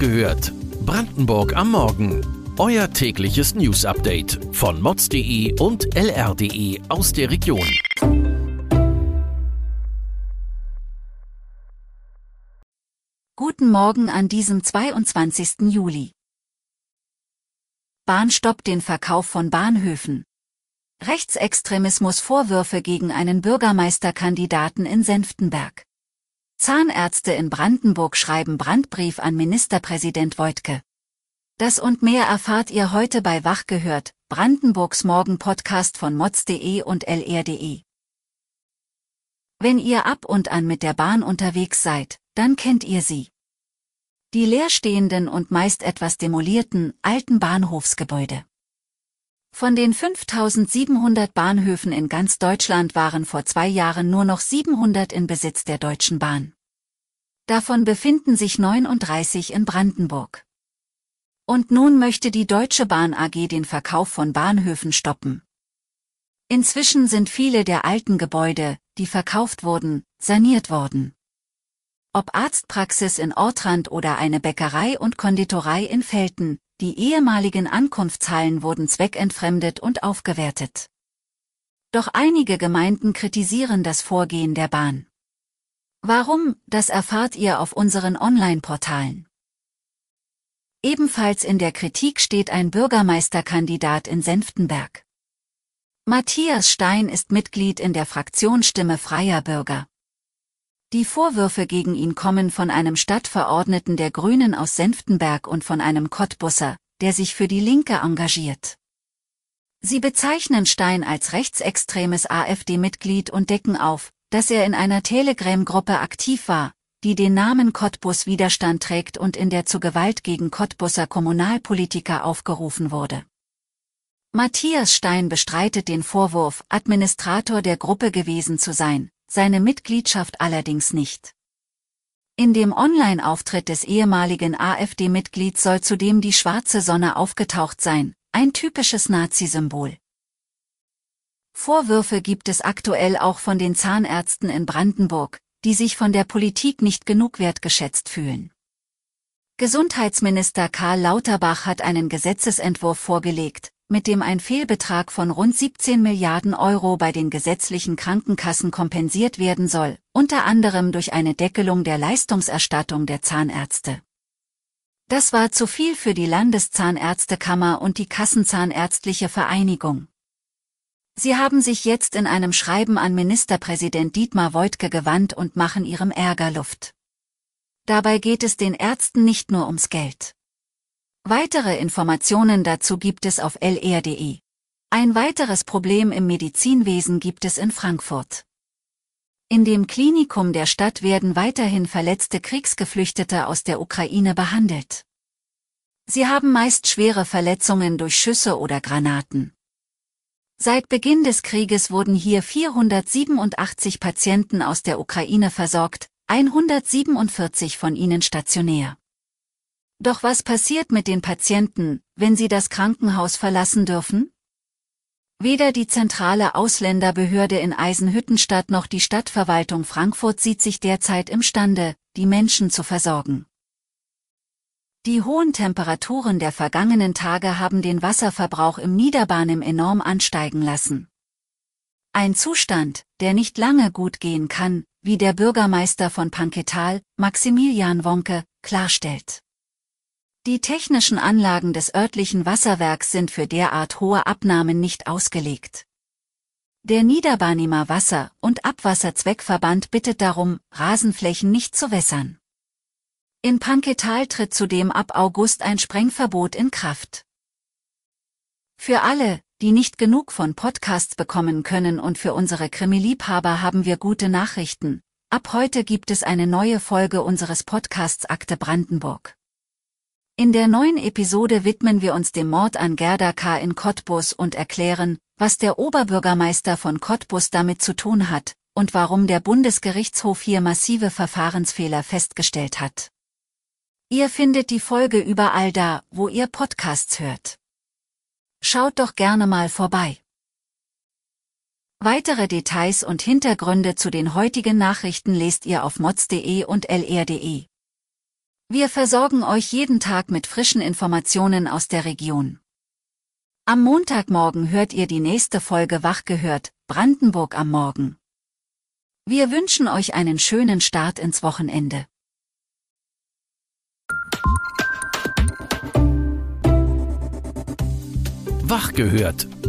gehört. Brandenburg am Morgen. Euer tägliches News-Update von mods.de und lr.de aus der Region. Guten Morgen an diesem 22. Juli. Bahn stoppt den Verkauf von Bahnhöfen. Rechtsextremismus Vorwürfe gegen einen Bürgermeisterkandidaten in Senftenberg. Zahnärzte in Brandenburg schreiben Brandbrief an Ministerpräsident Wojtke. Das und mehr erfahrt ihr heute bei Wach gehört, Brandenburgs Morgen-Podcast von mods.de und lr.de. Wenn ihr ab und an mit der Bahn unterwegs seid, dann kennt ihr sie. Die leerstehenden und meist etwas demolierten, alten Bahnhofsgebäude. Von den 5700 Bahnhöfen in ganz Deutschland waren vor zwei Jahren nur noch 700 in Besitz der Deutschen Bahn. Davon befinden sich 39 in Brandenburg. Und nun möchte die Deutsche Bahn AG den Verkauf von Bahnhöfen stoppen. Inzwischen sind viele der alten Gebäude, die verkauft wurden, saniert worden. Ob Arztpraxis in Ortrand oder eine Bäckerei und Konditorei in Felten, die ehemaligen Ankunftshallen wurden zweckentfremdet und aufgewertet. Doch einige Gemeinden kritisieren das Vorgehen der Bahn. Warum, das erfahrt ihr auf unseren Online-Portalen. Ebenfalls in der Kritik steht ein Bürgermeisterkandidat in Senftenberg. Matthias Stein ist Mitglied in der Fraktion Stimme freier Bürger. Die Vorwürfe gegen ihn kommen von einem Stadtverordneten der Grünen aus Senftenberg und von einem Cottbusser, der sich für die Linke engagiert. Sie bezeichnen Stein als rechtsextremes AfD-Mitglied und decken auf, dass er in einer Telegram-Gruppe aktiv war, die den Namen Cottbus Widerstand trägt und in der zu Gewalt gegen Cottbusser Kommunalpolitiker aufgerufen wurde. Matthias Stein bestreitet den Vorwurf, Administrator der Gruppe gewesen zu sein, seine Mitgliedschaft allerdings nicht. In dem Online-Auftritt des ehemaligen AfD-Mitglieds soll zudem die schwarze Sonne aufgetaucht sein, ein typisches Nazi-Symbol. Vorwürfe gibt es aktuell auch von den Zahnärzten in Brandenburg, die sich von der Politik nicht genug wertgeschätzt fühlen. Gesundheitsminister Karl Lauterbach hat einen Gesetzesentwurf vorgelegt, mit dem ein Fehlbetrag von rund 17 Milliarden Euro bei den gesetzlichen Krankenkassen kompensiert werden soll, unter anderem durch eine Deckelung der Leistungserstattung der Zahnärzte. Das war zu viel für die Landeszahnärztekammer und die Kassenzahnärztliche Vereinigung. Sie haben sich jetzt in einem Schreiben an Ministerpräsident Dietmar Woidke gewandt und machen ihrem Ärger Luft. Dabei geht es den Ärzten nicht nur ums Geld. Weitere Informationen dazu gibt es auf lr.de. Ein weiteres Problem im Medizinwesen gibt es in Frankfurt. In dem Klinikum der Stadt werden weiterhin verletzte Kriegsgeflüchtete aus der Ukraine behandelt. Sie haben meist schwere Verletzungen durch Schüsse oder Granaten. Seit Beginn des Krieges wurden hier 487 Patienten aus der Ukraine versorgt, 147 von ihnen stationär. Doch was passiert mit den Patienten, wenn sie das Krankenhaus verlassen dürfen? Weder die zentrale Ausländerbehörde in Eisenhüttenstadt noch die Stadtverwaltung Frankfurt sieht sich derzeit imstande, die Menschen zu versorgen. Die hohen Temperaturen der vergangenen Tage haben den Wasserverbrauch im Niederbarnim enorm ansteigen lassen. Ein Zustand, der nicht lange gut gehen kann, wie der Bürgermeister von Panketal, Maximilian Wonke, klarstellt. Die technischen Anlagen des örtlichen Wasserwerks sind für derart hohe Abnahmen nicht ausgelegt. Der Niederbarnimer Wasser- und Abwasserzweckverband bittet darum, Rasenflächen nicht zu wässern. In Panketal tritt zudem ab August ein Sprengverbot in Kraft. Für alle, die nicht genug von Podcasts bekommen können und für unsere Krimi-Liebhaber haben wir gute Nachrichten. Ab heute gibt es eine neue Folge unseres Podcasts Akte Brandenburg. In der neuen Episode widmen wir uns dem Mord an Gerda K. in Cottbus und erklären, was der Oberbürgermeister von Cottbus damit zu tun hat und warum der Bundesgerichtshof hier massive Verfahrensfehler festgestellt hat. Ihr findet die Folge überall da, wo ihr Podcasts hört. Schaut doch gerne mal vorbei. Weitere Details und Hintergründe zu den heutigen Nachrichten lest ihr auf mods.de und lr.de. Wir versorgen euch jeden Tag mit frischen Informationen aus der Region. Am Montagmorgen hört ihr die nächste Folge Wach gehört, Brandenburg am Morgen. Wir wünschen euch einen schönen Start ins Wochenende. Wach gehört.